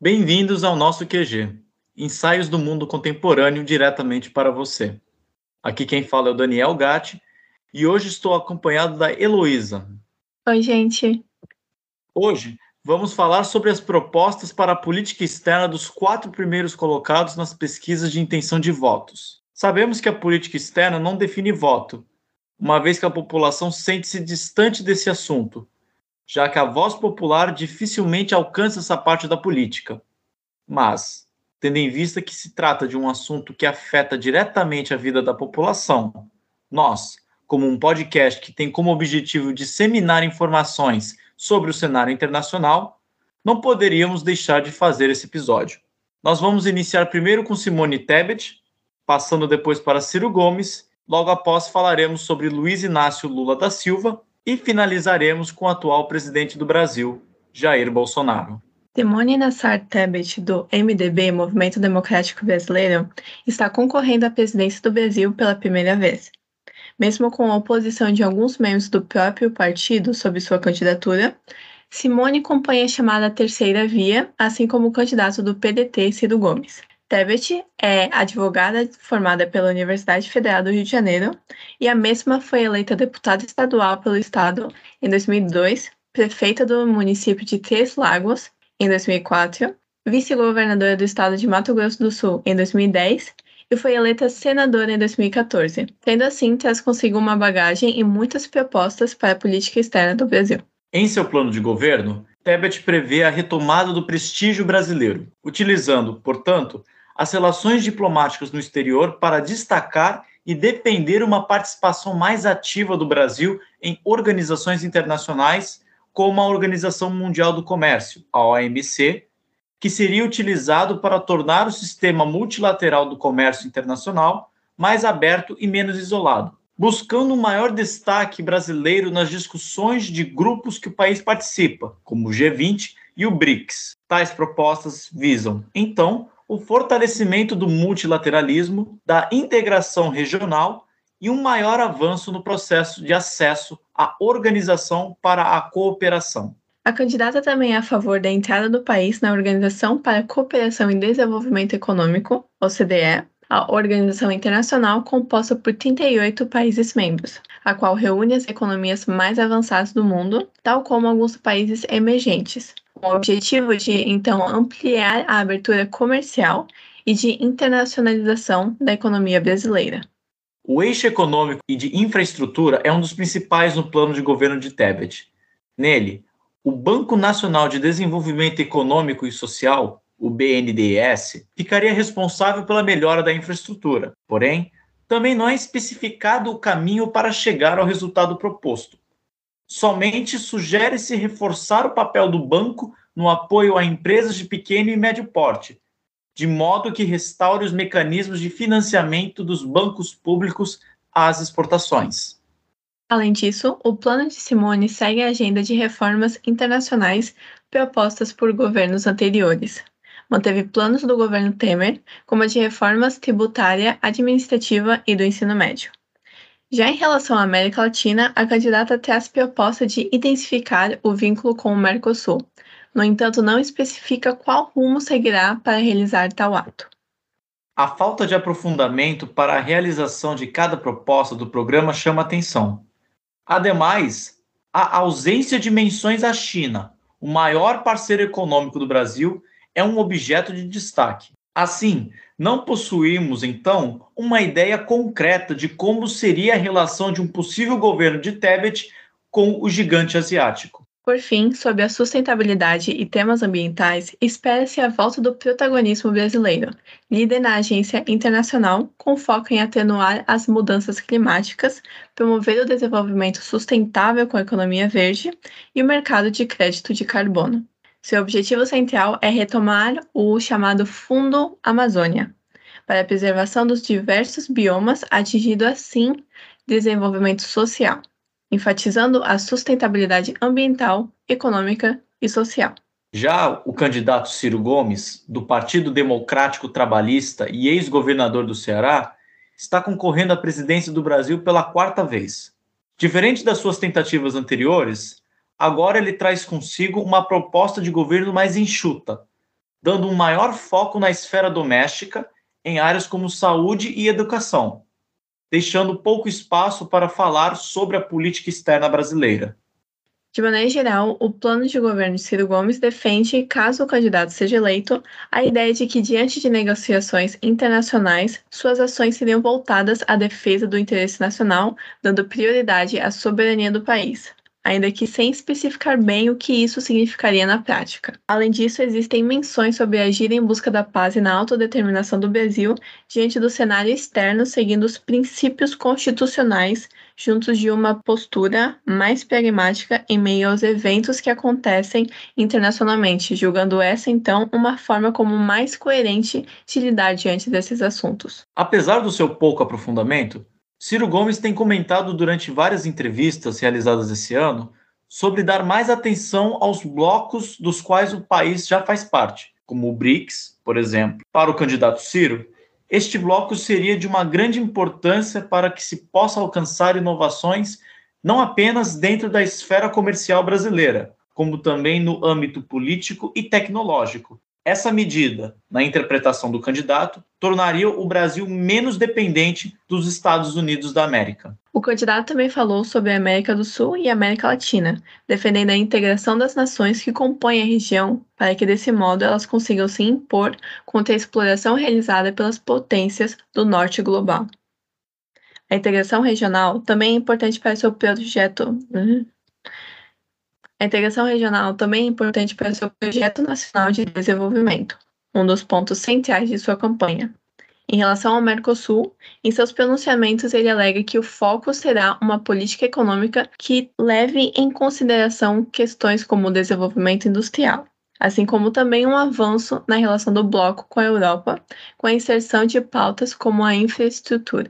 Bem-vindos ao nosso QG, ensaios do mundo contemporâneo diretamente para você. Aqui quem fala é o Daniel Gatti e hoje estou acompanhado da Heloísa. Oi, gente. Hoje vamos falar sobre as propostas para a política externa dos quatro primeiros colocados nas pesquisas de intenção de votos. Sabemos que a política externa não define voto, uma vez que a população sente-se distante desse assunto, já que a voz popular dificilmente alcança essa parte da política. Mas, tendo em vista que se trata de um assunto que afeta diretamente a vida da população, nós, como um podcast que tem como objetivo disseminar informações sobre o cenário internacional, não poderíamos deixar de fazer esse episódio. Nós vamos iniciar primeiro com Simone Tebet, passando depois para Ciro Gomes, logo após falaremos sobre Luiz Inácio Lula da Silva e finalizaremos com o atual presidente do Brasil, Jair Bolsonaro. Simone Nassar Tebet, do MDB, Movimento Democrático Brasileiro, está concorrendo à presidência do Brasil pela primeira vez. Mesmo com a oposição de alguns membros do próprio partido sobre sua candidatura, Simone compõe a chamada Terceira Via, assim como o candidato do PDT, Ciro Gomes. Tebet é advogada formada pela Universidade Federal do Rio de Janeiro e a mesma foi eleita deputada estadual pelo estado em 2002, prefeita do município de Três Lagos em 2004, vice-governadora do estado de Mato Grosso do Sul em 2010 e foi eleita senadora em 2014. Tendo assim, traz consigo uma bagagem e muitas propostas para a política externa do Brasil. Em seu plano de governo, Tebet prevê a retomada do prestígio brasileiro, utilizando, portanto, as relações diplomáticas no exterior para destacar e defender uma participação mais ativa do Brasil em organizações internacionais, como a Organização Mundial do Comércio, a OMC, que seria utilizado para tornar o sistema multilateral do comércio internacional mais aberto e menos isolado, buscando um maior destaque brasileiro nas discussões de grupos que o país participa, como o G20 e o BRICS. Tais propostas visam, então, o fortalecimento do multilateralismo, da integração regional e um maior avanço no processo de acesso à organização para a cooperação. A candidata também é a favor da entrada do país na Organização para a Cooperação e Desenvolvimento Econômico, OCDE, a organização internacional composta por 38 países membros, a qual reúne as economias mais avançadas do mundo, tal como alguns países emergentes, com o objetivo de então ampliar a abertura comercial e de internacionalização da economia brasileira. O eixo econômico e de infraestrutura é um dos principais no plano de governo de Tebet. Nele, o Banco Nacional de Desenvolvimento Econômico e Social, o BNDES, ficaria responsável pela melhora da infraestrutura. Porém, também não é especificado o caminho para chegar ao resultado proposto. Somente sugere-se reforçar o papel do banco no apoio a empresas de pequeno e médio porte, de modo que restaure os mecanismos de financiamento dos bancos públicos às exportações. Além disso, o plano de Simone segue a agenda de reformas internacionais propostas por governos anteriores. Manteve planos do governo Temer, como a de reformas tributária, administrativa e do ensino médio. Já em relação à América Latina, a candidata traz proposta de intensificar o vínculo com o Mercosul. No entanto, não especifica qual rumo seguirá para realizar tal ato. A falta de aprofundamento para a realização de cada proposta do programa chama atenção. Ademais, a ausência de menções à China, o maior parceiro econômico do Brasil, é um objeto de destaque. Assim, não possuímos, então, uma ideia concreta de como seria a relação de um possível governo de Tebet com o gigante asiático. Por fim, sobre a sustentabilidade e temas ambientais, espera-se a volta do protagonismo brasileiro, líder na agência internacional, com foco em atenuar as mudanças climáticas, promover o desenvolvimento sustentável com a economia verde e o mercado de crédito de carbono. Seu objetivo central é retomar o chamado Fundo Amazônia, para a preservação dos diversos biomas, atingindo assim desenvolvimento social enfatizando a sustentabilidade ambiental, econômica e social. Já o candidato Ciro Gomes, do Partido Democrático Trabalhista e ex-governador do Ceará, está concorrendo à presidência do Brasil pela quarta vez. Diferente das suas tentativas anteriores, agora ele traz consigo uma proposta de governo mais enxuta, dando um maior foco na esfera doméstica em áreas como saúde e educação, deixando pouco espaço para falar sobre a política externa brasileira. De maneira geral, o plano de governo de Ciro Gomes defende, caso o candidato seja eleito, a ideia de que, diante de negociações internacionais, suas ações seriam voltadas à defesa do interesse nacional, dando prioridade à soberania do país, ainda que sem especificar bem o que isso significaria na prática. Além disso, existem menções sobre agir em busca da paz e na autodeterminação do Brasil diante do cenário externo, seguindo os princípios constitucionais, juntos de uma postura mais pragmática em meio aos eventos que acontecem internacionalmente, julgando essa então uma forma como mais coerente de lidar diante desses assuntos. Apesar do seu pouco aprofundamento, Ciro Gomes tem comentado durante várias entrevistas realizadas esse ano sobre dar mais atenção aos blocos dos quais o país já faz parte, como o BRICS, por exemplo. Para o candidato Ciro, este bloco seria de uma grande importância para que se possa alcançar inovações não apenas dentro da esfera comercial brasileira, como também no âmbito político e tecnológico, essa medida, na interpretação do candidato, tornaria o Brasil menos dependente dos Estados Unidos da América. O candidato também falou sobre a América do Sul e a América Latina, defendendo a integração das nações que compõem a região, para que desse modo elas consigam se impor contra a exploração realizada pelas potências do norte global. A integração regional também é importante para seu projeto. A integração regional também é importante para seu projeto nacional de desenvolvimento, um dos pontos centrais de sua campanha. Em relação ao Mercosul, em seus pronunciamentos ele alega que o foco será uma política econômica que leve em consideração questões como o desenvolvimento industrial, assim como também um avanço na relação do bloco com a Europa, com a inserção de pautas como a infraestrutura.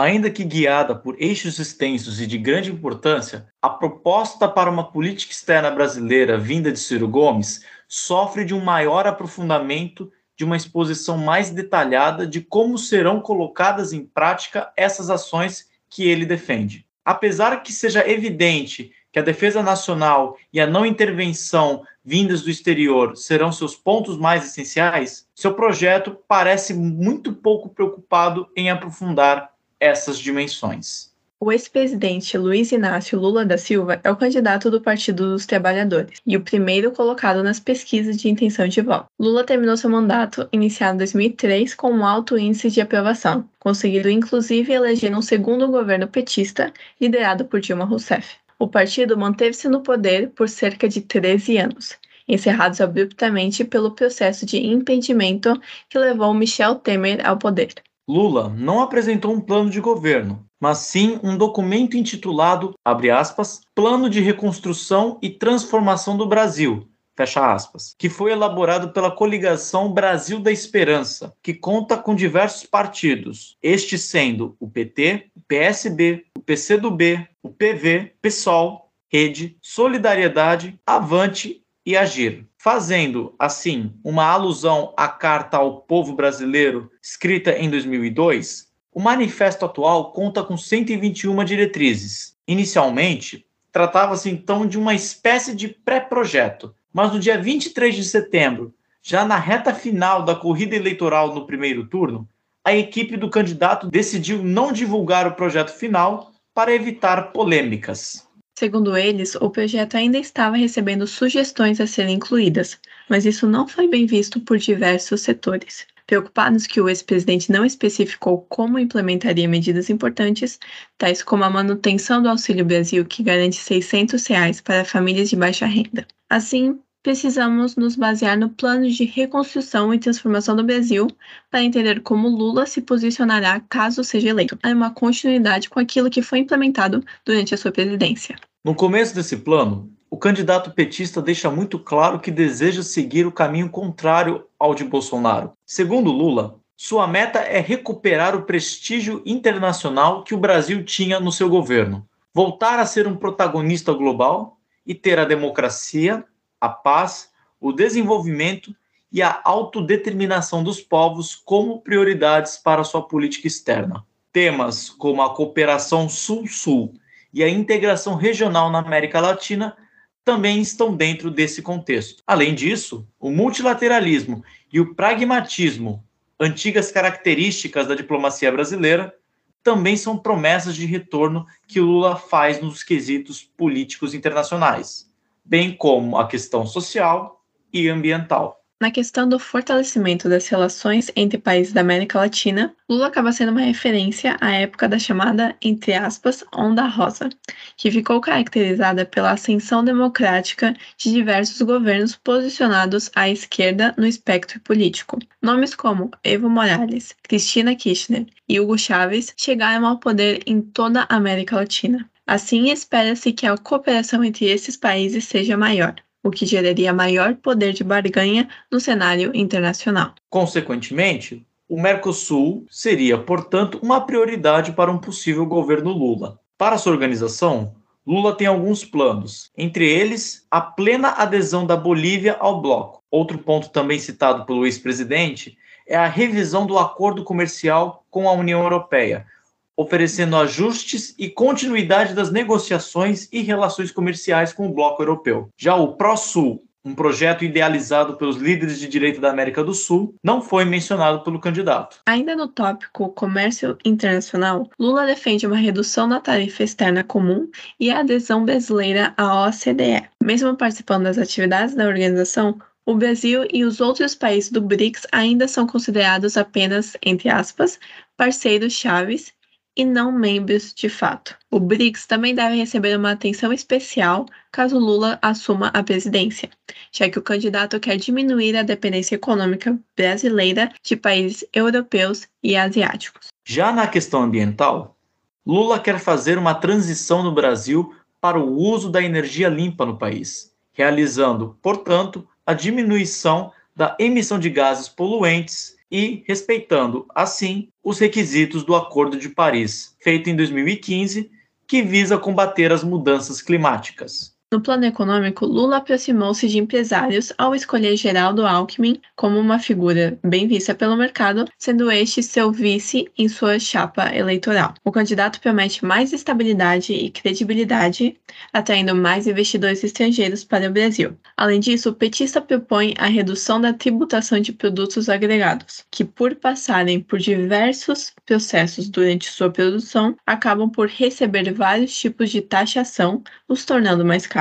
Ainda que guiada por eixos extensos e de grande importância, a proposta para uma política externa brasileira vinda de Ciro Gomes sofre de um maior aprofundamento, de uma exposição mais detalhada de como serão colocadas em prática essas ações que ele defende. Apesar que seja evidente que a defesa nacional e a não intervenção vindas do exterior serão seus pontos mais essenciais, seu projeto parece muito pouco preocupado em aprofundar essas dimensões. O ex-presidente Luiz Inácio Lula da Silva é o candidato do Partido dos Trabalhadores e o primeiro colocado nas pesquisas de intenção de voto. Lula terminou seu mandato, iniciado em 2003, com um alto índice de aprovação, conseguindo inclusive eleger um segundo governo petista, liderado por Dilma Rousseff. O partido manteve-se no poder por cerca de 13 anos, encerrados abruptamente pelo processo de impedimento que levou Michel Temer ao poder. Lula não apresentou um plano de governo, mas sim um documento intitulado, aspas, Plano de Reconstrução e Transformação do Brasil, fecha aspas, que foi elaborado pela coligação Brasil da Esperança, que conta com diversos partidos, estes sendo o PT, o PSB, o PCdoB, o PV, PSOL, Rede, Solidariedade, Avante e Agir fazendo, assim, uma alusão à Carta ao Povo Brasileiro, escrita em 2002, o manifesto atual conta com 121 diretrizes. Inicialmente, tratava-se então de uma espécie de pré-projeto, mas no dia 23 de setembro, já na reta final da corrida eleitoral no primeiro turno, a equipe do candidato decidiu não divulgar o projeto final para evitar polêmicas. Segundo eles, o projeto ainda estava recebendo sugestões a serem incluídas, mas isso não foi bem visto por diversos setores. Preocupados que o ex-presidente não especificou como implementaria medidas importantes, tais como a manutenção do Auxílio Brasil, que garante 600 reais para famílias de baixa renda. Assim, precisamos nos basear no plano de reconstrução e transformação do Brasil para entender como Lula se posicionará caso seja eleito. É uma continuidade com aquilo que foi implementado durante a sua presidência. No começo desse plano, o candidato petista deixa muito claro que deseja seguir o caminho contrário ao de Bolsonaro. Segundo Lula, sua meta é recuperar o prestígio internacional que o Brasil tinha no seu governo, voltar a ser um protagonista global e ter a democracia, a paz, o desenvolvimento e a autodeterminação dos povos como prioridades para sua política externa. Temas como a cooperação Sul-Sul e a integração regional na América Latina também estão dentro desse contexto. Além disso, o multilateralismo e o pragmatismo, antigas características da diplomacia brasileira, também são promessas de retorno que Lula faz nos quesitos políticos internacionais, bem como a questão social e ambiental. Na questão do fortalecimento das relações entre países da América Latina, Lula acaba sendo uma referência à época da chamada, entre aspas, Onda Rosa, que ficou caracterizada pela ascensão democrática de diversos governos posicionados à esquerda no espectro político. Nomes como Evo Morales, Cristina Kirchner e Hugo Chávez chegaram ao poder em toda a América Latina. Assim, espera-se que a cooperação entre esses países seja maior o que geraria maior poder de barganha no cenário internacional. Consequentemente, o Mercosul seria, portanto, uma prioridade para um possível governo Lula. Para sua organização, Lula tem alguns planos, entre eles a plena adesão da Bolívia ao bloco. Outro ponto também citado pelo ex-presidente é a revisão do acordo comercial com a União Europeia, oferecendo ajustes e continuidade das negociações e relações comerciais com o bloco europeu. Já o ProSul, um projeto idealizado pelos líderes de direita da América do Sul, não foi mencionado pelo candidato. Ainda no tópico comércio internacional, Lula defende uma redução da tarifa externa comum e a adesão brasileira à OCDE. Mesmo participando das atividades da organização, o Brasil e os outros países do BRICS ainda são considerados apenas, entre aspas, parceiros chaves e não membros de fato. O BRICS também deve receber uma atenção especial caso Lula assuma a presidência, já que o candidato quer diminuir a dependência econômica brasileira de países europeus e asiáticos. Já na questão ambiental, Lula quer fazer uma transição no Brasil para o uso da energia limpa no país, realizando, portanto, a diminuição da emissão de gases poluentes e respeitando, assim, os requisitos do Acordo de Paris, feito em 2015, que visa combater as mudanças climáticas. No plano econômico, Lula aproximou-se de empresários ao escolher Geraldo Alckmin como uma figura bem vista pelo mercado, sendo este seu vice em sua chapa eleitoral. O candidato promete mais estabilidade e credibilidade, atraindo mais investidores estrangeiros para o Brasil. Além disso, o petista propõe a redução da tributação de produtos agregados, que, por passarem por diversos processos durante sua produção, acabam por receber vários tipos de taxação, os tornando mais caros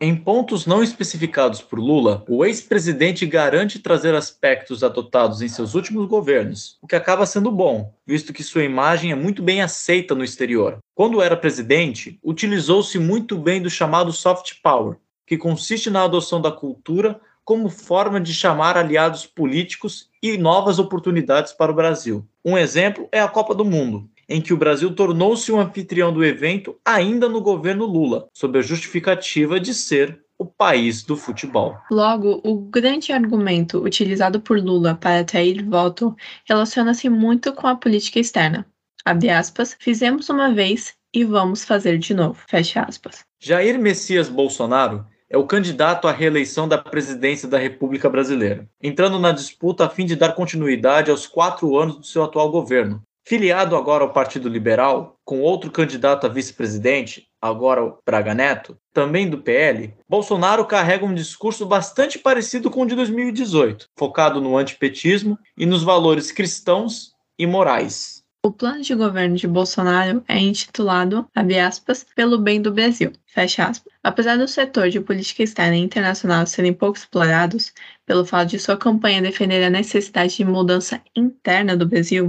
Em pontos não especificados por Lula, o ex-presidente garante trazer aspectos adotados em seus últimos governos, o que acaba sendo bom, visto que sua imagem é muito bem aceita no exterior. Quando era presidente, utilizou-se muito bem do chamado soft power, que consiste na adoção da cultura como forma de chamar aliados políticos e novas oportunidades para o Brasil. Um exemplo é a Copa do Mundo, em que o Brasil tornou-se um anfitrião do evento ainda no governo Lula, sob a justificativa de ser o país do futebol. Logo, o grande argumento utilizado por Lula para atrair voto relaciona-se muito com a política externa. Abre aspas, fizemos uma vez e vamos fazer de novo. Fecha aspas. Jair Messias Bolsonaro é o candidato à reeleição da presidência da República Brasileira, entrando na disputa a fim de dar continuidade aos quatro anos do seu atual governo, Filiado agora ao Partido Liberal, com outro candidato a vice-presidente, agora o Braga Neto, também do PL, Bolsonaro carrega um discurso bastante parecido com o de 2018, focado no antipetismo e nos valores cristãos e morais. O plano de governo de Bolsonaro é intitulado, abre aspas, pelo bem do Brasil, fecha aspas. Apesar do setor de política externa e internacional serem pouco explorados, pelo fato de sua campanha defender a necessidade de mudança interna do Brasil,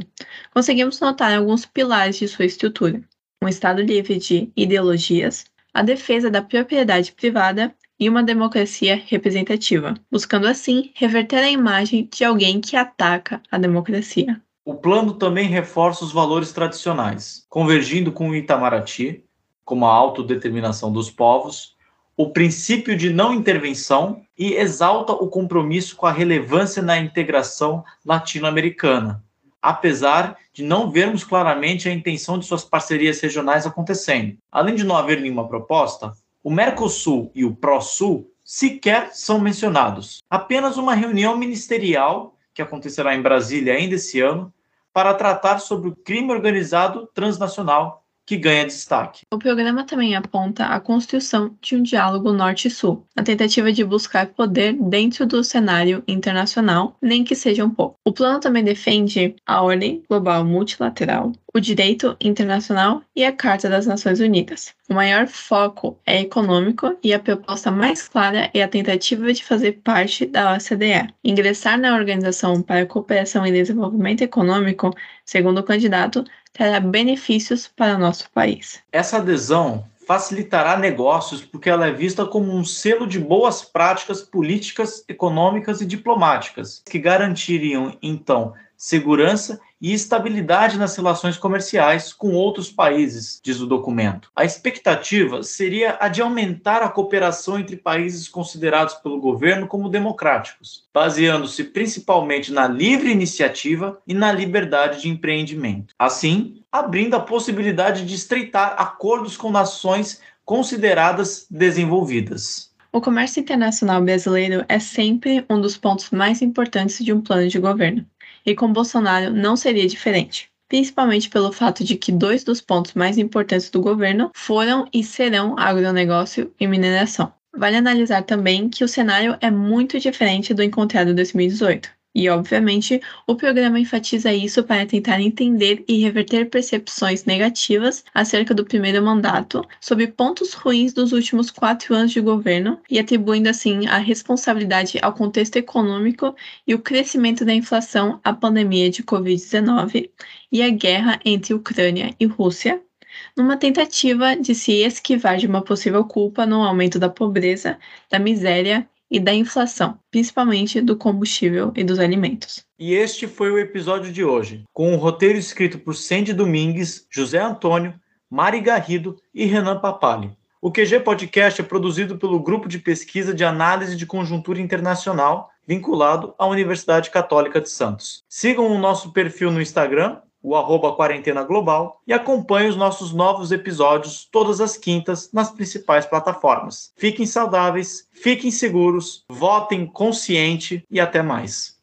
conseguimos notar alguns pilares de sua estrutura. Um Estado livre de ideologias, a defesa da propriedade privada e uma democracia representativa, buscando assim reverter a imagem de alguém que ataca a democracia. O plano também reforça os valores tradicionais, convergindo com o Itamaraty, como a autodeterminação dos povos, o princípio de não intervenção e exalta o compromisso com a relevância na integração latino-americana, apesar de não vermos claramente a intenção de suas parcerias regionais acontecendo. Além de não haver nenhuma proposta, o Mercosul e o Prosul sequer são mencionados. Apenas uma reunião ministerial, que acontecerá em Brasília ainda esse ano, para tratar sobre o crime organizado transnacional que ganha destaque. O programa também aponta a construção de um diálogo norte-sul, na tentativa de buscar poder dentro do cenário internacional, nem que seja um pouco. O plano também defende a ordem global multilateral, o direito internacional e a Carta das Nações Unidas. O maior foco é econômico e a proposta mais clara é a tentativa de fazer parte da OCDE. Ingressar na Organização para a Cooperação e Desenvolvimento Econômico, segundo o candidato, terá benefícios para o nosso país. Essa adesão facilitará negócios porque ela é vista como um selo de boas práticas políticas, econômicas e diplomáticas, que garantiriam, então, segurança e estabilidade nas relações comerciais com outros países, diz o documento. A expectativa seria a de aumentar a cooperação entre países considerados pelo governo como democráticos, baseando-se principalmente na livre iniciativa e na liberdade de empreendimento. Assim, abrindo a possibilidade de estreitar acordos com nações consideradas desenvolvidas. O comércio internacional brasileiro é sempre um dos pontos mais importantes de um plano de governo e com Bolsonaro não seria diferente. Principalmente pelo fato de que dois dos pontos mais importantes do governo foram e serão agronegócio e mineração. Vale analisar também que o cenário é muito diferente do encontrado em 2018. E, obviamente, o programa enfatiza isso para tentar entender e reverter percepções negativas acerca do primeiro mandato, sobre pontos ruins dos últimos quatro anos de governo e atribuindo, assim, a responsabilidade ao contexto econômico e o crescimento da inflação à pandemia de Covid-19 e à guerra entre Ucrânia e Rússia, numa tentativa de se esquivar de uma possível culpa no aumento da pobreza, da miséria e da inflação, principalmente do combustível e dos alimentos. E este foi o episódio de hoje, com o um roteiro escrito por Sandy Domingues, José Antônio, Mari Garrido e Renan Papali. O QG Podcast é produzido pelo Grupo de Pesquisa de Análise de Conjuntura Internacional, vinculado à Universidade Católica de Santos. Sigam o nosso perfil no Instagram, o arroba Quarentena Global, e acompanhe os nossos novos episódios todas as quintas nas principais plataformas. Fiquem saudáveis, fiquem seguros, votem consciente e até mais.